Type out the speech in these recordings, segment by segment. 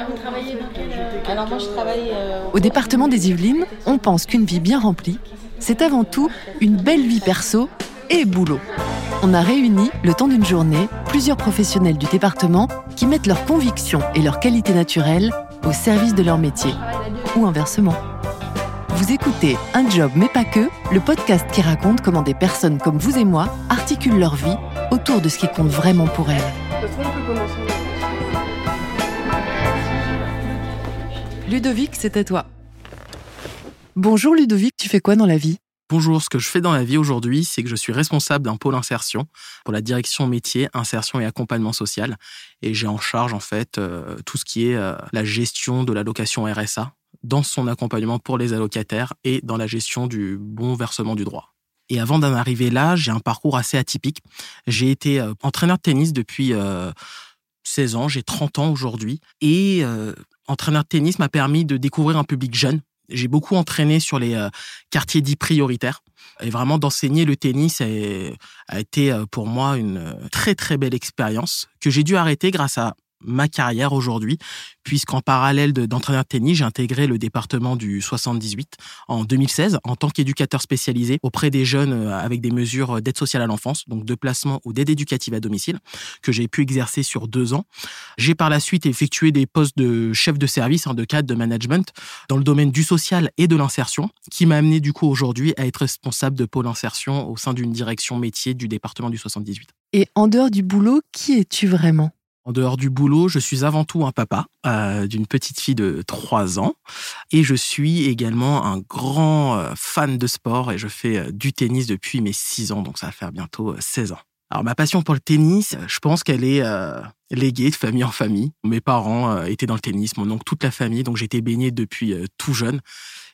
Ah, vous travaillez dans quel... Alors moi je travaille... Euh, au département des Yvelines, on pense qu'une vie bien remplie, c'est avant tout une belle vie perso et boulot. On a réuni, le temps d'une journée, plusieurs professionnels du département qui mettent leurs convictions et leurs qualités naturelles au service de leur métier. Ou inversement. Vous écoutez Un job mais pas que, le podcast qui raconte comment des personnes comme vous et moi articulent leur vie autour de ce qui compte vraiment pour elles. Ludovic, à toi. Bonjour Ludovic, tu fais quoi dans la vie? Bonjour, ce que je fais dans la vie aujourd'hui, c'est que je suis responsable d'un pôle insertion pour la direction métier, insertion et accompagnement social. Et j'ai en charge en fait euh, tout ce qui est euh, la gestion de l'allocation RSA dans son accompagnement pour les allocataires et dans la gestion du bon versement du droit. Et avant d'en arriver là, j'ai un parcours assez atypique. J'ai été euh, entraîneur de tennis depuis 16 ans, j'ai 30 ans aujourd'hui. Et entraîneur de tennis m'a permis de découvrir un public jeune. J'ai beaucoup entraîné sur les euh, quartiers dits prioritaires. Et vraiment, d'enseigner le tennis a, été euh, pour moi une euh, très très belle expérience que j'ai dû arrêter grâce à ma carrière aujourd'hui, puisqu'en parallèle d'entraîneur de, tennis, j'ai intégré le département du 78 en 2016 en tant qu'éducateur spécialisé auprès des jeunes euh, avec des mesures d'aide sociale à l'enfance, donc de placement ou d'aide éducative à domicile, que j'ai pu exercer sur deux ans. J'ai par la suite effectué des postes de chef de service, en de cadre de management dans le domaine du social et de l'insertion, qui m'a amené du coup aujourd'hui à être responsable de pôle insertion au sein d'une direction métier du département du 78. Et en dehors du boulot, qui es-tu vraiment? En dehors du boulot, je suis avant tout un papa euh, d'une petite fille de 3 ans et je suis également un grand euh, fan de sport et je fais euh, du tennis depuis mes 6 ans, donc ça va faire bientôt 16 ans. Alors ma passion pour le tennis, je pense qu'elle est léguée de famille en famille. Mes parents étaient dans le tennis, mon oncle, toute la famille, donc j'étais baigné depuis tout jeune.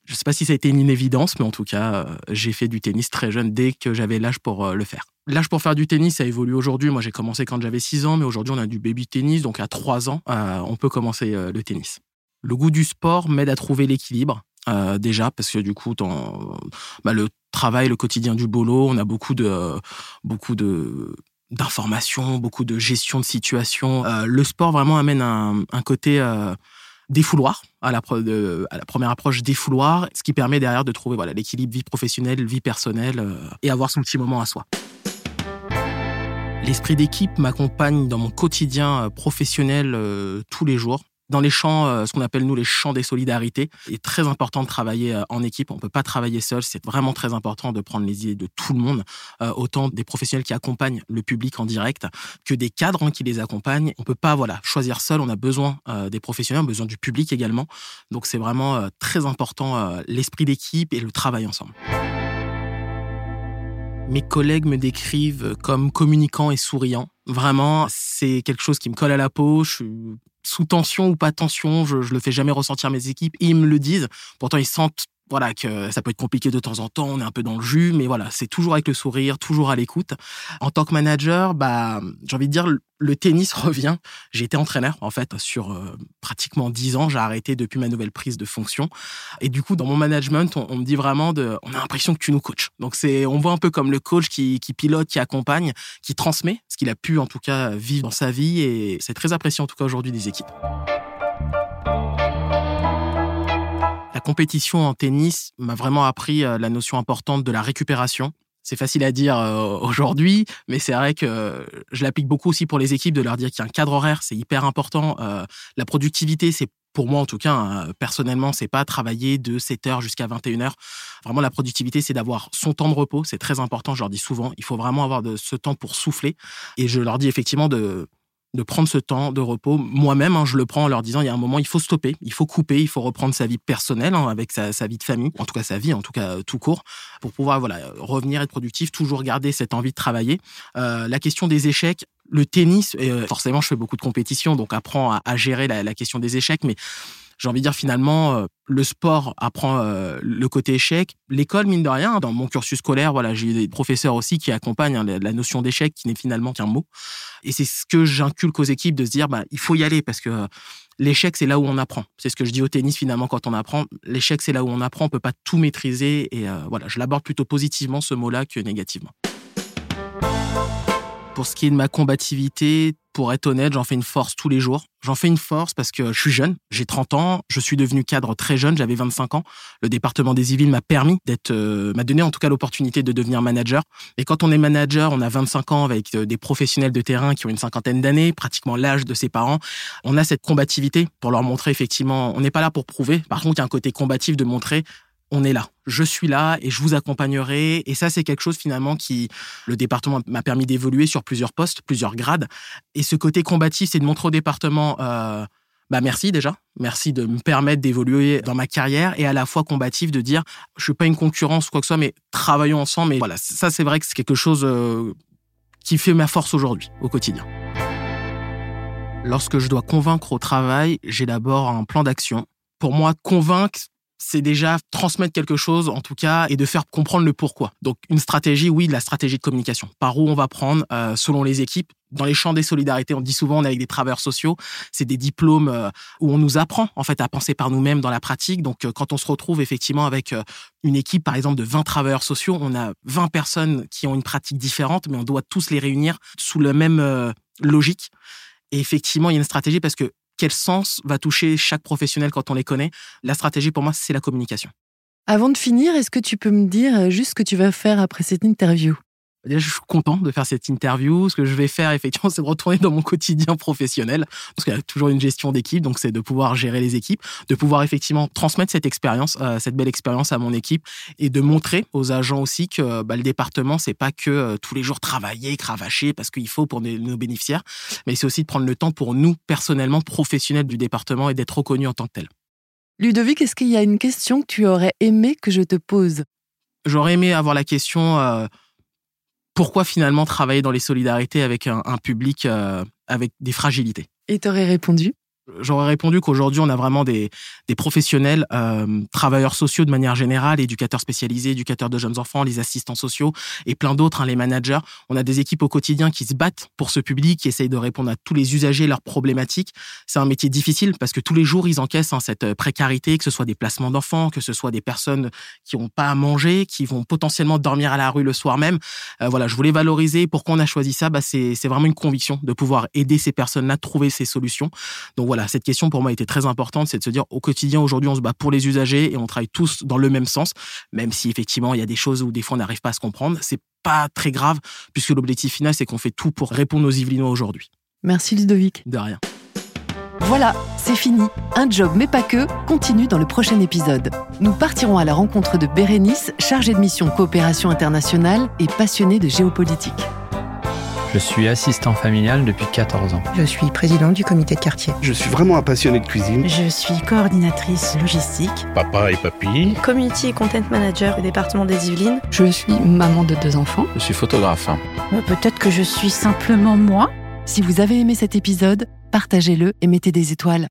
Je ne sais pas si ça a été une évidence, mais en tout cas, j'ai fait du tennis très jeune dès que j'avais l'âge pour le faire. L'âge pour faire du tennis, ça évolue aujourd'hui. Moi, j'ai commencé quand j'avais 6 ans, mais aujourd'hui, on a du baby tennis. Donc, à 3 ans, euh, on peut commencer euh, le tennis. Le goût du sport m'aide à trouver l'équilibre, euh, déjà, parce que du coup, bah, le travail, le quotidien du boulot, on a beaucoup de, beaucoup de, d'informations, beaucoup de gestion de situation. le sport vraiment amène un, côté défouloir à la, à la première approche défouloir, ce qui permet derrière de trouver l'équilibre vie professionnelle, vie personnelle et avoir son petit moment à soi. L'esprit d'équipe m'accompagne dans mon quotidien euh, professionnel euh, tous les jours. Dans les champs, euh, ce qu'on appelle nous les champs des solidarités, il est très important de travailler en équipe. On peut pas travailler seul. C'est vraiment très important de prendre les idées de tout le monde, autant des professionnels qui accompagnent le public en direct que des cadres hein, qui les accompagnent. On peut pas voilà choisir seul. On a besoin des professionnels, on a besoin du public également. Donc c'est vraiment très important l'esprit d'équipe et le travail ensemble. Mes collègues me décrivent comme communicant et souriant. Vraiment, c'est quelque chose qui me colle à la peau. Je suis sous tension ou pas tension, je, je le fais jamais ressentir mes équipes. Ils me le disent. Pourtant, ils sentent voilà que ça peut être compliqué de temps en temps, on est un peu dans le jus, mais voilà, c'est toujours avec le sourire, toujours à l'écoute. En tant que manager, bah, j'ai envie de dire, le tennis revient. J'ai été entraîneur en fait sur euh, pratiquement dix ans. J'ai arrêté depuis ma nouvelle prise de fonction. Et du coup, dans mon management, on, me dit vraiment de, on a l'impression que tu nous coaches. Donc c'est, on voit un peu comme le coach qui, qui pilote, qui accompagne, qui transmet ce qu'il a pu en tout cas vivre dans sa vie. Et c'est très apprécié en tout cas aujourd'hui des équipes. La compétition en tennis m'a vraiment appris euh, la notion importante de la récupération. C'est facile à dire euh, aujourd'hui, mais c'est vrai que je l'applique beaucoup aussi pour les équipes de leur dire qu'il y a un cadre horaire, c'est hyper important. Euh, la productivité, c'est pour moi en tout cas, personnellement, c'est pas travailler de 7h jusqu'à 21h. Vraiment, la productivité, c'est d'avoir son temps de repos. C'est très important, je leur dis souvent. Il faut vraiment avoir de ce temps pour souffler. Et je leur dis effectivement de de prendre ce temps de repos. Moi-même, hein, je le prends en leur disant, il y a un moment, il faut stopper, il faut couper, il faut reprendre sa vie personnelle hein, avec sa, vie de famille, en tout cas sa vie, en tout cas tout court, pour pouvoir voilà revenir être productif, toujours garder cette envie de travailler. Euh, la question des échecs, le tennis, euh, forcément, je fais beaucoup de compétitions, donc apprends à, gérer la, la question des échecs, mais j'ai envie de dire finalement, euh, le sport apprend euh, le côté échec. L'école, mine de rien, dans mon cursus scolaire, voilà, j'ai des professeurs aussi qui accompagnent hein, la notion d'échec, qui n'est finalement qu'un mot. Et c'est ce que j'inculque aux équipes de se dire, bah, il faut y aller parce que l'échec, c'est là où on apprend. C'est ce que je dis au tennis finalement quand on apprend. L'échec, c'est là où on apprend. On peut pas tout maîtriser. Et euh, voilà, je l'aborde plutôt positivement ce mot-là que négativement. Pour ce qui est de ma combativité, pour être honnête, j'en fais une force tous les jours. J'en fais une force parce que je suis jeune, j'ai 30 ans, je suis devenu cadre très jeune, j'avais 25 ans. Le département des Yvelines m'a permis d'être, euh, m'a donné en tout cas l'opportunité de devenir manager. Et quand on est manager, on a 25 ans avec euh, des professionnels de terrain qui ont une cinquantaine d'années, pratiquement l'âge de ses parents. On a cette combativité pour leur montrer effectivement, on n'est pas là pour prouver. Par contre, il y a un côté combatif de montrer on est là. Je suis là et je vous accompagnerai. Et ça, c'est quelque chose finalement qui, le département m'a permis d'évoluer sur plusieurs postes, plusieurs grades. Et ce côté combatif, c'est de montrer au département, euh, bah merci déjà, merci de me permettre d'évoluer dans ma carrière et à la fois combatif de dire, je suis pas une concurrence ou quoi que ce soit, mais travaillons ensemble. Mais voilà, ça, c'est vrai que c'est quelque chose euh, qui fait ma force aujourd'hui, au quotidien. Lorsque je dois convaincre au travail, j'ai d'abord un plan d'action. Pour moi, convaincre, c'est déjà transmettre quelque chose, en tout cas, et de faire comprendre le pourquoi. Donc, une stratégie, oui, de la stratégie de communication. Par où on va prendre, euh, selon les équipes. Dans les champs des solidarités, on dit souvent, on est avec des travailleurs sociaux. C'est des diplômes euh, où on nous apprend, en fait, à penser par nous-mêmes dans la pratique. Donc, euh, quand on se retrouve effectivement avec une équipe, par exemple, de 20 travailleurs sociaux, on a 20 personnes qui ont une pratique différente, mais on doit tous les réunir sous la même logique. Et effectivement, il y a une stratégie parce que quel sens va toucher chaque professionnel quand on les connaît? La stratégie, pour moi, c'est la communication. Avant de finir, est-ce que tu peux me dire euh, juste ce que tu vas faire après cette interview? Déjà, je suis content de faire cette interview. Ce que je vais faire, effectivement, c'est de retourner dans mon quotidien professionnel. Parce qu'il y a toujours une gestion d'équipe, donc c'est de pouvoir gérer les équipes, de pouvoir effectivement transmettre cette expérience, euh, cette belle expérience à mon équipe et de montrer aux agents aussi que bah, le département, c'est pas que euh, tous les jours travailler, cravacher parce qu'il faut pour nos bénéficiaires, mais c'est aussi de prendre le temps pour nous, personnellement, professionnels du département et d'être reconnus en tant que tel. Ludovic, est-ce qu'il y a une question que tu aurais aimé que je te pose? J'aurais aimé avoir la question. Euh, pourquoi finalement travailler dans les solidarités avec un, public euh, avec des fragilités? Et t'aurais répondu? J'aurais répondu qu'aujourd'hui, on a vraiment des, des professionnels, euh, travailleurs sociaux de manière générale, éducateurs spécialisés, éducateurs de jeunes enfants, les assistants sociaux et plein d'autres, hein, les managers. On a des équipes au quotidien qui se battent pour ce public, qui essayent de répondre à tous les usagers, leurs problématiques. C'est un métier difficile parce que tous les jours, ils encaissent hein, cette euh, précarité, que ce soit des placements d'enfants, que ce soit des personnes qui n'ont pas à manger, qui vont potentiellement dormir à la rue le soir même. Euh, voilà, je voulais valoriser. Pourquoi on a choisi ça bah, C'est vraiment une conviction de pouvoir aider ces personnes-là à trouver ces solutions. Donc voilà, voilà, cette question pour moi était très importante, c'est de se dire au quotidien aujourd'hui on se bat pour les usagers et on travaille tous dans le même sens, même si effectivement il y a des choses où des fois on n'arrive pas à se comprendre, c'est pas très grave puisque l'objectif final c'est qu'on fait tout pour répondre aux Yvelinois aujourd'hui. Merci Ludovic. De rien. Voilà, c'est fini. Un job, mais pas que, continue dans le prochain épisode. Nous partirons à la rencontre de Bérénice, chargée de mission coopération internationale et passionnée de géopolitique. Je suis assistant familial depuis 14 ans. Je suis président du comité de quartier. Je suis vraiment un passionné de cuisine. Je suis coordinatrice logistique. Papa et papy. Community Content Manager au département des Yvelines. Je suis maman de deux enfants. Je suis photographe. Euh, peut-être que je suis simplement moi. Si vous avez aimé cet épisode, partagez-le et mettez des étoiles.